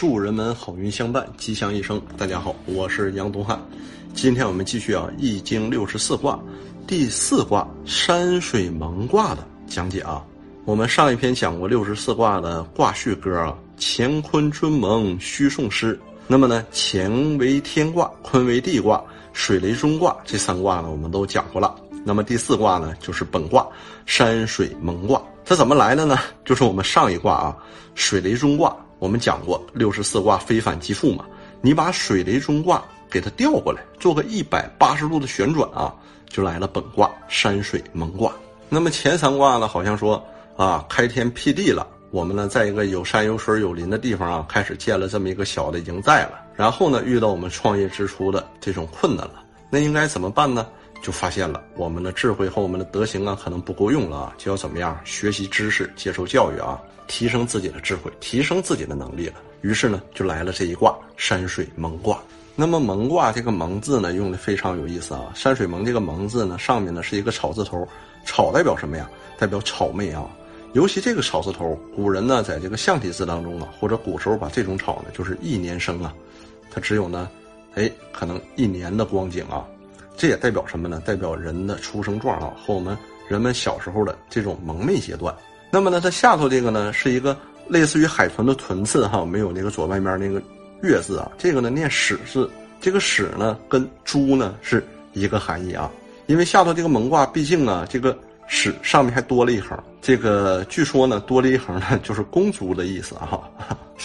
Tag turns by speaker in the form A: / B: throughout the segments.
A: 祝人们好运相伴，吉祥一生。大家好，我是杨东汉。今天我们继续啊《易经》六十四卦第四卦山水蒙卦的讲解啊。我们上一篇讲过六十四卦的卦序歌啊，乾坤春蒙虚宋诗。那么呢，乾为天卦，坤为地卦，水雷中卦这三卦呢，我们都讲过了。那么第四卦呢，就是本卦山水蒙卦。它怎么来的呢？就是我们上一卦啊，水雷中卦。我们讲过六十四卦非反即复嘛，你把水雷中卦给它调过来，做个一百八十度的旋转啊，就来了本卦山水蒙卦。那么前三卦呢，好像说啊开天辟地了，我们呢在一个有山有水有林的地方啊，开始建了这么一个小的营寨了。然后呢，遇到我们创业之初的这种困难了，那应该怎么办呢？就发现了我们的智慧和我们的德行啊，可能不够用了啊，就要怎么样学习知识，接受教育啊。提升自己的智慧，提升自己的能力了。于是呢，就来了这一卦山水蒙卦。那么蒙卦这个蒙字呢，用的非常有意思啊。山水蒙这个蒙字呢，上面呢是一个草字头，草代表什么呀？代表草昧啊。尤其这个草字头，古人呢在这个象体字当中啊，或者古时候把这种草呢，就是一年生啊，它只有呢，哎，可能一年的光景啊。这也代表什么呢？代表人的出生状啊，和我们人们小时候的这种蒙昧阶段。那么呢，它下头这个呢是一个类似于海豚的豚字哈，没有那个左外面那个月字啊。这个呢念始字，这个始呢跟猪呢是一个含义啊。因为下头这个蒙卦，毕竟啊这个始上面还多了一横，这个据说呢多了一横呢就是公猪的意思啊，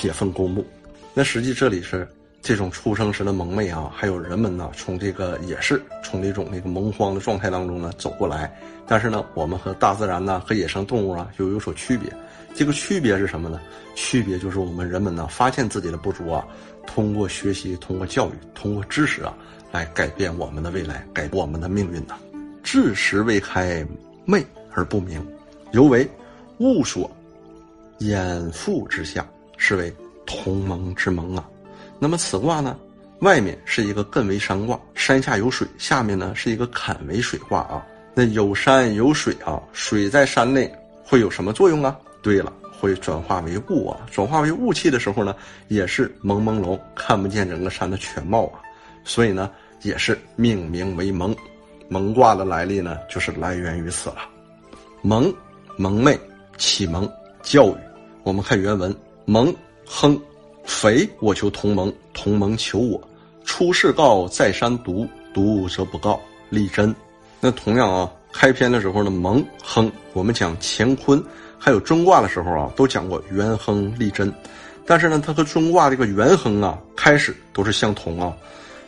A: 也分公母。那实际这里是这种出生时的蒙昧啊，还有人们呢从这个也是从这种那个蒙荒的状态当中呢走过来。但是呢，我们和大自然呢，和野生动物啊，又有所区别。这个区别是什么呢？区别就是我们人们呢，发现自己的不足啊，通过学习，通过教育，通过知识啊，来改变我们的未来，改我们的命运呐。智识未开，昧而不明，犹为物所掩覆之下，是为同盟之盟啊。那么此卦呢，外面是一个艮为山卦，山下有水；下面呢是一个坎为水卦啊。那有山有水啊，水在山内会有什么作用啊？对了，会转化为雾啊，转化为雾气的时候呢，也是朦朦胧，看不见整个山的全貌啊，所以呢，也是命名为蒙。蒙卦的来历呢，就是来源于此了。蒙，蒙昧，启蒙，教育。我们看原文：蒙，亨，肥，我求同盟，同盟求我。出世告，在山读，读则不告，立真。那同样啊，开篇的时候呢，蒙亨，我们讲乾坤，还有中卦的时候啊，都讲过元亨利贞，但是呢，它和中卦这个元亨啊，开始都是相同啊，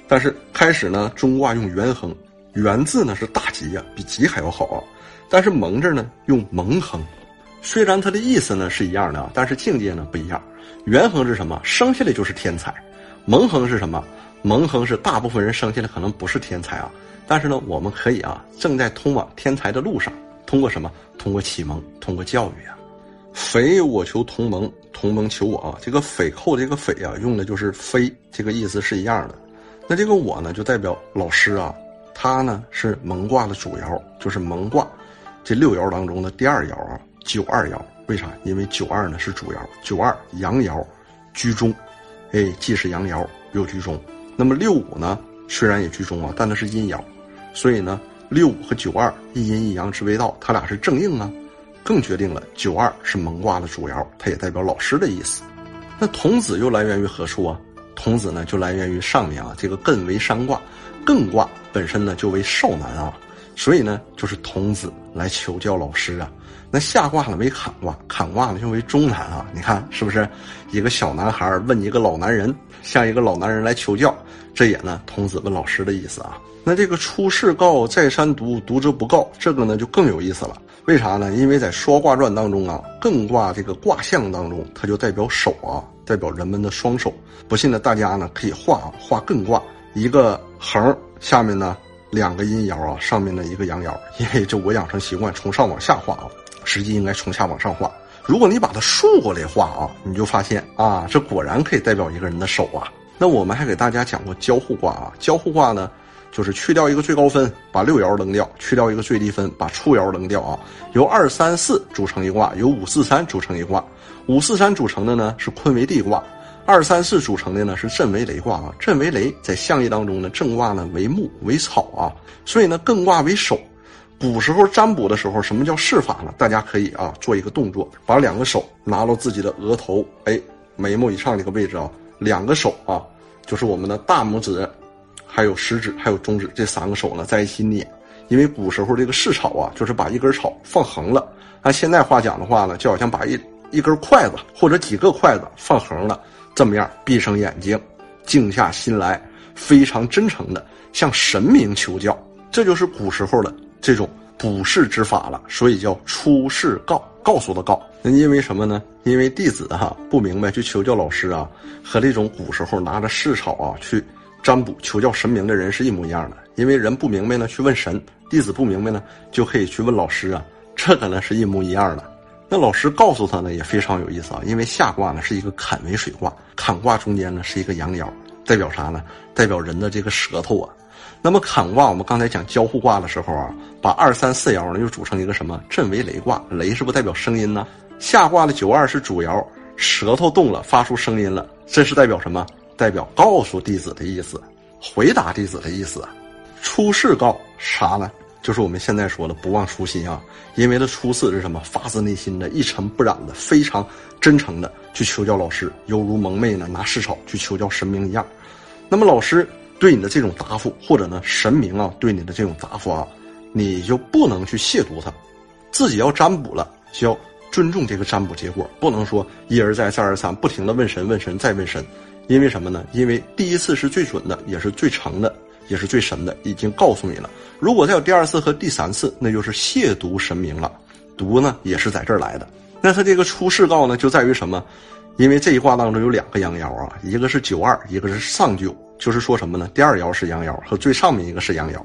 A: 但是开始呢，中卦用元亨，元字呢是大吉呀，比吉还要好啊，但是蒙字呢用蒙亨，虽然它的意思呢是一样的啊，但是境界呢不一样。元亨是什么？生下来就是天才，蒙亨是什么？蒙亨是大部分人生下来可能不是天才啊。但是呢，我们可以啊，正在通往天才的路上，通过什么？通过启蒙，通过教育啊。匪我求同盟，同盟求我啊。这个匪寇这个匪啊，用的就是非，这个意思是一样的。那这个我呢，就代表老师啊，他呢是蒙卦的主爻，就是蒙卦这六爻当中的第二爻啊，九二爻。为啥？因为九二呢是主爻，九二阳爻居中，哎，既是阳爻又居中。那么六五呢，虽然也居中啊，但它是阴爻。所以呢，六五和九二一阴一阳之谓道，它俩是正应啊，更决定了九二是蒙卦的主爻，它也代表老师的意思。那童子又来源于何处啊？童子呢就来源于上面啊，这个艮为山卦，艮卦本身呢就为少男啊，所以呢就是童子来求教老师啊。那下卦呢为坎卦，坎卦呢就为中男啊。你看是不是？一个小男孩问一个老男人，向一个老男人来求教，这也呢童子问老师的意思啊。那这个出世告在山读，读则不告，这个呢就更有意思了。为啥呢？因为在说卦传当中啊，艮卦这个卦象当中，它就代表手啊，代表人们的双手。不信的大家呢可以画啊，画艮卦，一个横，下面呢两个阴爻啊，上面的一个阳爻。因为这我养成习惯从上往下画啊，实际应该从下往上画。如果你把它竖过来画啊，你就发现啊，这果然可以代表一个人的手啊。那我们还给大家讲过交互卦啊，交互卦呢。就是去掉一个最高分，把六爻扔掉；去掉一个最低分，把初爻扔掉啊。由二三四组成一卦，由五四三组成一卦。五四三组成的呢是坤为地卦，二三四组成的呢是震为雷卦啊，震为雷，在象意当中呢，震卦呢为木为草啊，所以呢艮卦为手。古时候占卜的时候，什么叫试法呢？大家可以啊做一个动作，把两个手拿到自己的额头，哎，眉毛以上这个位置啊，两个手啊，就是我们的大拇指，还有食指，还有中指这三个手呢在一起捏。因为古时候这个试草啊，就是把一根草放横了，按现在话讲的话呢，就好像把一一根筷子或者几个筷子放横了，这么样闭上眼睛，静下心来，非常真诚的向神明求教，这就是古时候的这种卜筮之法了，所以叫出世告，告诉的告。那因为什么呢？因为弟子哈不明白去求教老师啊，和这种古时候拿着试草啊去占卜求教神明的人是一模一样的。因为人不明白呢，去问神；弟子不明白呢，就可以去问老师啊。这个呢是一模一样的。那老师告诉他呢也非常有意思啊，因为下卦呢是一个坎为水卦，坎卦中间呢是一个阳爻，代表啥呢？代表人的这个舌头啊。那么坎卦我们刚才讲交互卦的时候啊，把二三四爻呢又组成一个什么？震为雷卦，雷是不是代表声音呢？下卦的九二是主爻，舌头动了，发出声音了，这是代表什么？代表告诉弟子的意思，回答弟子的意思。出世告啥呢？就是我们现在说的不忘初心啊，因为他初次是什么？发自内心的、一尘不染的、非常真诚的去求教老师，犹如蒙昧呢拿试草去求教神明一样。那么老师对你的这种答复，或者呢神明啊对你的这种答复啊，你就不能去亵渎他，自己要占卜了就要尊重这个占卜结果，不能说一而再再而三不停的问神问神再问神，因为什么呢？因为第一次是最准的，也是最诚的。也是最神的，已经告诉你了。如果再有第二次和第三次，那就是亵渎神明了。毒呢，也是在这儿来的。那他这个出世告呢，就在于什么？因为这一卦当中有两个阳爻啊，一个是九二，一个是上九，就是说什么呢？第二爻是阳爻，和最上面一个是阳爻。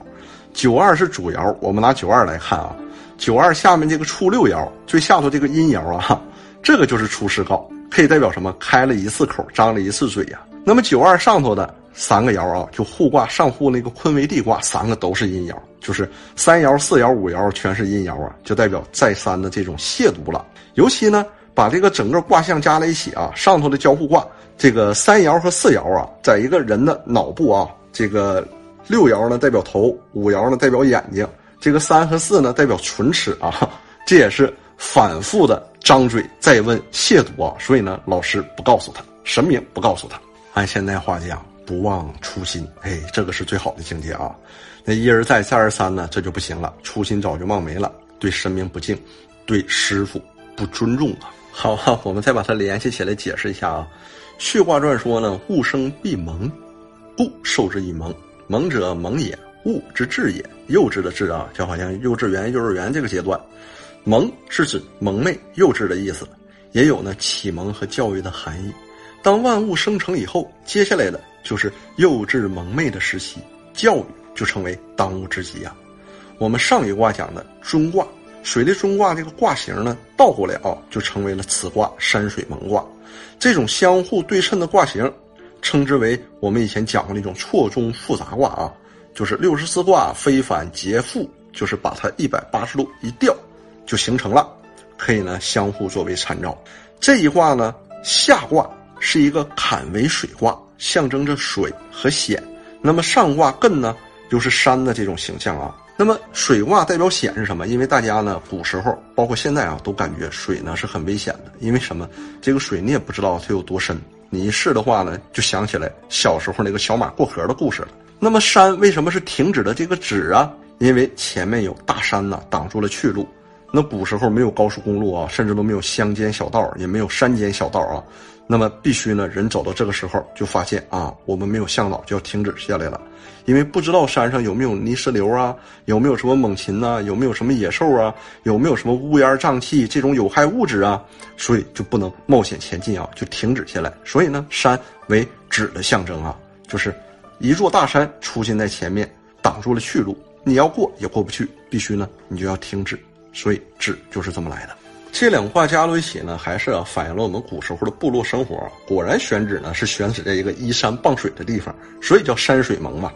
A: 九二是主爻，我们拿九二来看啊，九二下面这个初六爻，最下头这个阴爻啊，这个就是出世告，可以代表什么？开了一次口，张了一次嘴呀。那么九二上头的。三个爻啊，就互卦上互那个坤为地卦，三个都是阴爻，就是三爻、四爻、五爻全是阴爻啊，就代表再三的这种亵渎了。尤其呢，把这个整个卦象加在一起啊，上头的交互卦，这个三爻和四爻啊，在一个人的脑部啊，这个六爻呢代表头，五爻呢代表眼睛，这个三和四呢代表唇齿啊，这也是反复的张嘴再问亵渎啊，所以呢，老师不告诉他，神明不告诉他，按现代话讲。不忘初心，哎，这个是最好的境界啊！那一而再，再而三呢，这就不行了，初心早就忘没了，对神明不敬，对师傅不尊重啊！好啊，我们再把它联系起来解释一下啊。《血卦传》说呢，物生必蒙，故受之以蒙。蒙者蒙也，物之至也，幼稚的稚啊，就好像幼稚园、幼儿园这个阶段。蒙是指蒙昧、幼稚的意思，也有呢启蒙和教育的含义。当万物生成以后，接下来的。就是幼稚蒙昧的时期，教育就成为当务之急呀。我们上一卦讲的尊卦，水利尊卦这个卦形呢倒过来啊，就成为了此卦山水蒙卦。这种相互对称的卦形，称之为我们以前讲过那种错综复杂卦啊，就是六十四卦非反皆复，就是把它一百八十度一调，就形成了，可以呢相互作为参照。这一卦呢下卦是一个坎为水卦。象征着水和险，那么上卦艮呢，又是山的这种形象啊。那么水卦代表险是什么？因为大家呢，古时候包括现在啊，都感觉水呢是很危险的。因为什么？这个水你也不知道它有多深，你一试的话呢，就想起来小时候那个小马过河的故事了。那么山为什么是停止的这个止啊？因为前面有大山呢，挡住了去路。那古时候没有高速公路啊，甚至都没有乡间小道，也没有山间小道啊。那么必须呢，人走到这个时候就发现啊，我们没有向导，就要停止下来了，因为不知道山上有没有泥石流啊，有没有什么猛禽呐，有没有什么野兽啊，有没有什么乌烟瘴气这种有害物质啊，所以就不能冒险前进啊，就停止下来。所以呢，山为止的象征啊，就是一座大山出现在前面，挡住了去路，你要过也过不去，必须呢，你就要停止。所以止就是这么来的。这两卦加到一起呢，还是反映了我们古时候的部落生活。果然选址呢是选址在一个依山傍水的地方，所以叫山水蒙嘛。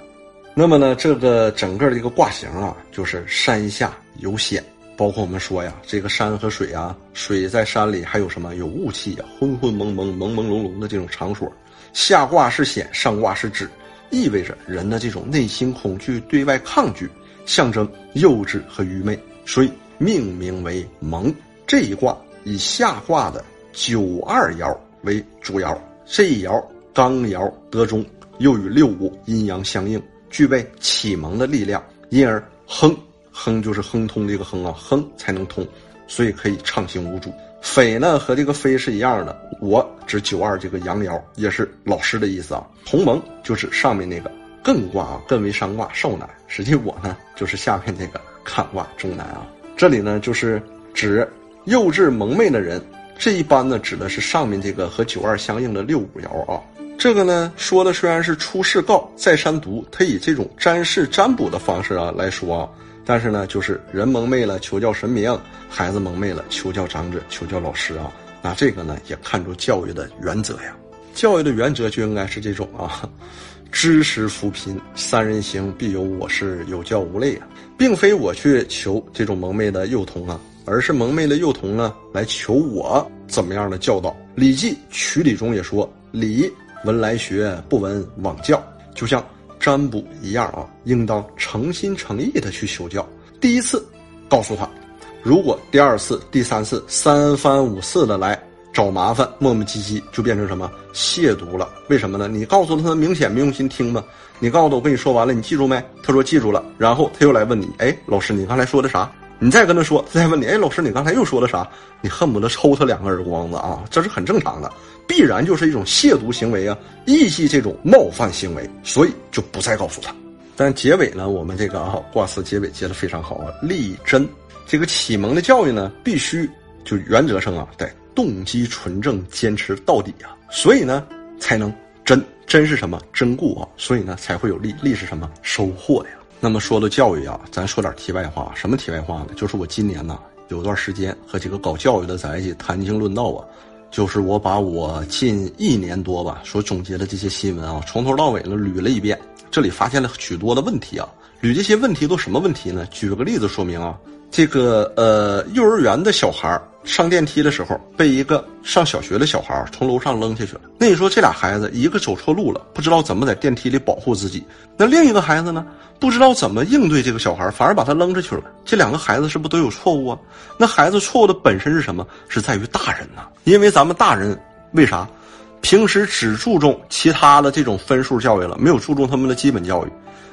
A: 那么呢，这个整个的一个卦形啊，就是山下有险，包括我们说呀，这个山和水啊，水在山里还有什么？有雾气呀，昏昏蒙蒙、朦朦胧胧的这种场所。下卦是险，上卦是止，意味着人的这种内心恐惧、对外抗拒，象征幼稚和愚昧，所以命名为蒙。这一卦以下卦的九二爻为主爻，这一爻刚爻得中，又与六五阴阳相应，具备启蒙的力量，因而亨。亨就是亨通这个亨啊，亨才能通，所以可以畅行无阻。匪呢和这个飞是一样的，我指九二这个阳爻也是老师的意思啊。同盟就是上面那个艮卦啊，艮为上卦少男，实际我呢就是下面那个坎卦中男啊。这里呢就是指幼稚蒙昧的人，这一般呢指的是上面这个和九二相应的六五爻啊。这个呢说的虽然是出世告在山读，他以这种占事占卜的方式啊来说啊。但是呢，就是人蒙昧了，求教神明；孩子蒙昧了，求教长者，求教老师啊。那这个呢，也看出教育的原则呀。教育的原则就应该是这种啊：知识扶贫，三人行必有我师，有教无类啊。并非我去求这种蒙昧的幼童啊，而是蒙昧的幼童呢来求我怎么样的教导。《礼记·曲礼》中也说：“礼，闻来学，不闻往教。”就像。占卜一样啊，应当诚心诚意的去求教。第一次，告诉他，如果第二次、第三次三番五次的来找麻烦、磨磨唧唧，就变成什么亵渎了？为什么呢？你告诉他，他明显没用心听吗？你告诉他，我跟你说完了，你记住没？他说记住了。然后他又来问你，哎，老师，你刚才说的啥？你再跟他说，他再问你，哎，老师，你刚才又说的啥？你恨不得抽他两个耳光子啊！这是很正常的。必然就是一种亵渎行为啊，意系这种冒犯行为，所以就不再告诉他。但结尾呢，我们这个啊卦辞结尾结的非常好啊，立真。这个启蒙的教育呢，必须就原则上啊，得动机纯正，坚持到底啊，所以呢，才能真。真是什么真固啊，所以呢，才会有利。利是什么收获呀？那么说到教育啊，咱说点题外话。什么题外话呢？就是我今年呢，有段时间和几个搞教育的在一起谈经论道啊。就是我把我近一年多吧所总结的这些新闻啊，从头到尾呢捋了一遍，这里发现了许多的问题啊。捋这些问题都什么问题呢？举个例子说明啊，这个呃，幼儿园的小孩上电梯的时候被一个上小学的小孩从楼上扔下去了。那你说这俩孩子，一个走错路了，不知道怎么在电梯里保护自己；那另一个孩子呢，不知道怎么应对这个小孩，反而把他扔出去了。这两个孩子是不是都有错误啊？那孩子错误的本身是什么？是在于大人呐，因为咱们大人为啥平时只注重其他的这种分数教育了，没有注重他们的基本教育。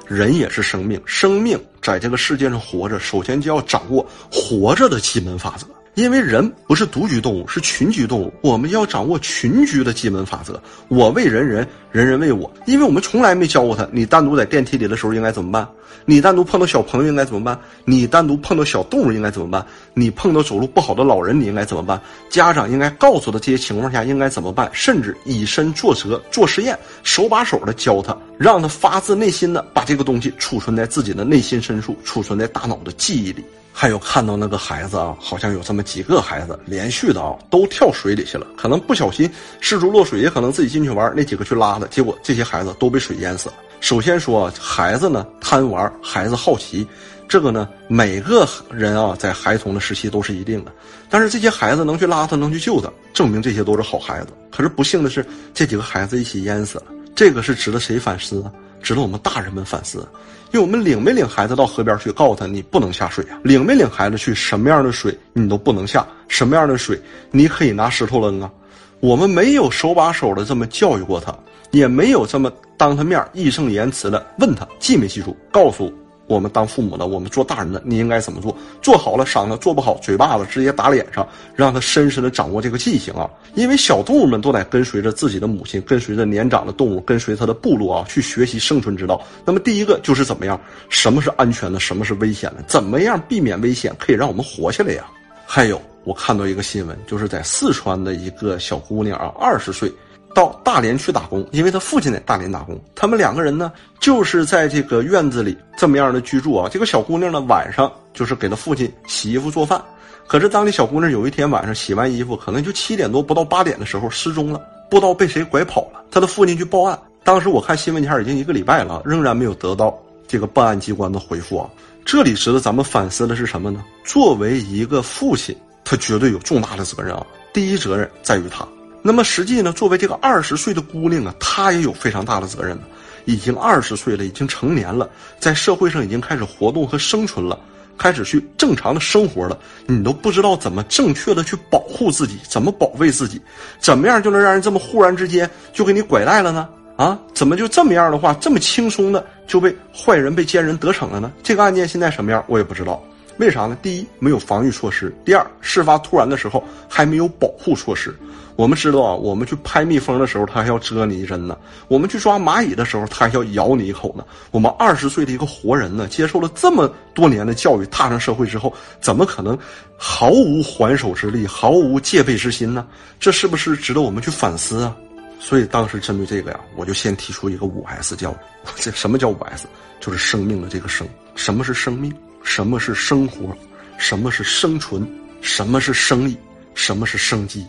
A: 人也是生命，生命在这个世界上活着，首先就要掌握活着的基本法则。因为人不是独居动物，是群居动物，我们要掌握群居的基本法则。我为人人，人人为我。因为我们从来没教过他，你单独在电梯里的时候应该怎么办？你单独碰到小朋友应该怎么办？你单独碰到小动物应该怎么办？你碰到走路不好的老人你应该怎么办？家长应该告诉他这些情况下应该怎么办？甚至以身作则，做实验，手把手的教他，让他发自内心的把这个东西储存在自己的内心深处，储存在大脑的记忆里。还有看到那个孩子啊，好像有这么几个孩子连续的啊都跳水里去了，可能不小心失足落水，也可能自己进去玩，那几个去拉的，结果这些孩子都被水淹死了。首先说，孩子呢贪玩，孩子好奇，这个呢每个人啊在孩童的时期都是一定的，但是这些孩子能去拉他，能去救他，证明这些都是好孩子。可是不幸的是，这几个孩子一起淹死了，这个是值得谁反思啊？值得我们大人们反思，因为我们领没领孩子到河边去，告诉他你不能下水啊？领没领孩子去，什么样的水你都不能下，什么样的水你可以拿石头扔啊？我们没有手把手的这么教育过他，也没有这么当他面义正言辞的问他记没记住，告诉。我们当父母的，我们做大人的，你应该怎么做？做好了赏他，做不好嘴巴子直接打脸上，让他深深的掌握这个记性啊！因为小动物们都得跟随着自己的母亲，跟随着年长的动物，跟随他的部落啊，去学习生存之道。那么第一个就是怎么样？什么是安全的？什么是危险的？怎么样避免危险，可以让我们活下来呀？还有，我看到一个新闻，就是在四川的一个小姑娘啊，二十岁。到大连去打工，因为他父亲在大连打工。他们两个人呢，就是在这个院子里这么样的居住啊。这个小姑娘呢，晚上就是给他父亲洗衣服做饭。可是当这小姑娘有一天晚上洗完衣服，可能就七点多不到八点的时候失踪了，不知道被谁拐跑了。他的父亲去报案，当时我看新闻前已经一个礼拜了，仍然没有得到这个办案机关的回复啊。这里值得咱们反思的是什么呢？作为一个父亲，他绝对有重大的责任啊！第一责任在于他。那么实际呢，作为这个二十岁的姑娘啊，她也有非常大的责任呢已经二十岁了，已经成年了，在社会上已经开始活动和生存了，开始去正常的生活了。你都不知道怎么正确的去保护自己，怎么保卫自己，怎么样就能让人这么忽然之间就给你拐带了呢？啊，怎么就这么样的话，这么轻松的就被坏人被奸人得逞了呢？这个案件现在什么样，我也不知道。为啥呢？第一，没有防御措施；第二，事发突然的时候还没有保护措施。我们知道啊，我们去拍蜜蜂的时候，它还要蛰你一针呢；我们去抓蚂蚁的时候，它还要咬你一口呢。我们二十岁的一个活人呢，接受了这么多年的教育，踏上社会之后，怎么可能毫无还手之力、毫无戒备之心呢？这是不是值得我们去反思啊？所以当时针对这个呀，我就先提出一个五 S 教育。这什么叫五 S？就是生命的这个生。什么是生命？什么是生活？什么是生存？什么是生意？什么是生机？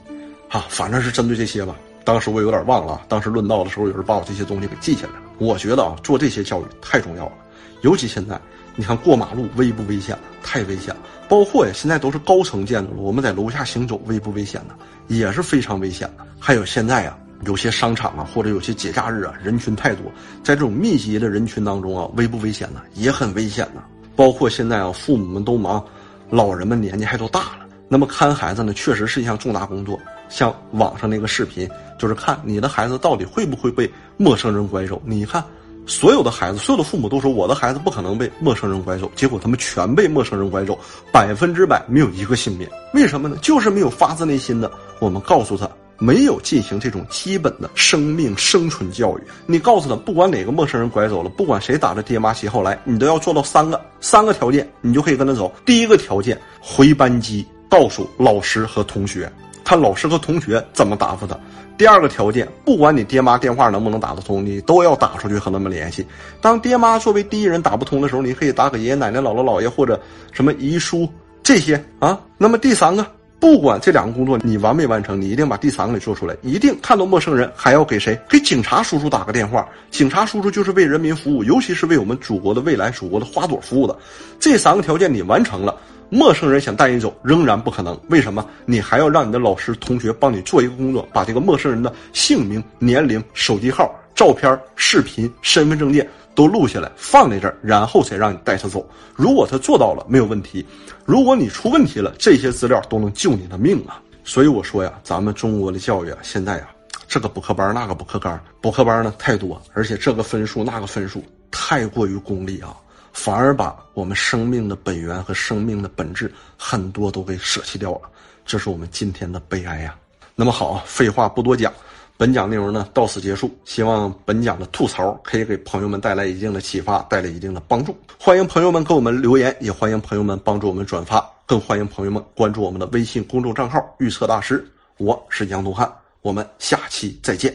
A: 啊，反正是针对这些吧。当时我有点忘了，当时论道的时候，有人把我这些东西给记下来了。我觉得啊，做这些教育太重要了。尤其现在，你看过马路危不危险太危险了。包括呀，现在都是高层建筑了，我们在楼下行走危不危险呢？也是非常危险的。还有现在啊。有些商场啊，或者有些节假日啊，人群太多，在这种密集的人群当中啊，危不危险呢？也很危险呢。包括现在啊，父母们都忙，老人们年纪还都大了，那么看孩子呢，确实是一项重大工作。像网上那个视频，就是看你的孩子到底会不会被陌生人拐走。你看，所有的孩子，所有的父母都说我的孩子不可能被陌生人拐走，结果他们全被陌生人拐走，百分之百没有一个幸免。为什么呢？就是没有发自内心的，我们告诉他。没有进行这种基本的生命生存教育，你告诉他，不管哪个陌生人拐走了，不管谁打着爹妈旗号来，你都要做到三个三个条件，你就可以跟他走。第一个条件，回班级告诉老师和同学，看老师和同学怎么答复他。第二个条件，不管你爹妈电话能不能打得通，你都要打出去和他们联系。当爹妈作为第一人打不通的时候，你可以打给爷爷奶奶、姥姥姥爷或者什么姨叔这些啊。那么第三个。不管这两个工作你完没完成，你一定把第三个给做出来。一定看到陌生人还要给谁？给警察叔叔打个电话。警察叔叔就是为人民服务，尤其是为我们祖国的未来、祖国的花朵服务的。这三个条件你完成了，陌生人想带你走仍然不可能。为什么？你还要让你的老师、同学帮你做一个工作，把这个陌生人的姓名、年龄、手机号、照片、视频、身份证件。都录下来放在这儿，然后才让你带他走。如果他做到了，没有问题；如果你出问题了，这些资料都能救你的命啊！所以我说呀，咱们中国的教育啊，现在呀，这个补课班那个补课班，补课班呢太多，而且这个分数那个分数太过于功利啊，反而把我们生命的本源和生命的本质很多都给舍弃掉了，这是我们今天的悲哀呀。那么好，废话不多讲。本讲内容呢到此结束，希望本讲的吐槽可以给朋友们带来一定的启发，带来一定的帮助。欢迎朋友们给我们留言，也欢迎朋友们帮助我们转发，更欢迎朋友们关注我们的微信公众账号“预测大师”。我是杨东汉，我们下期再见。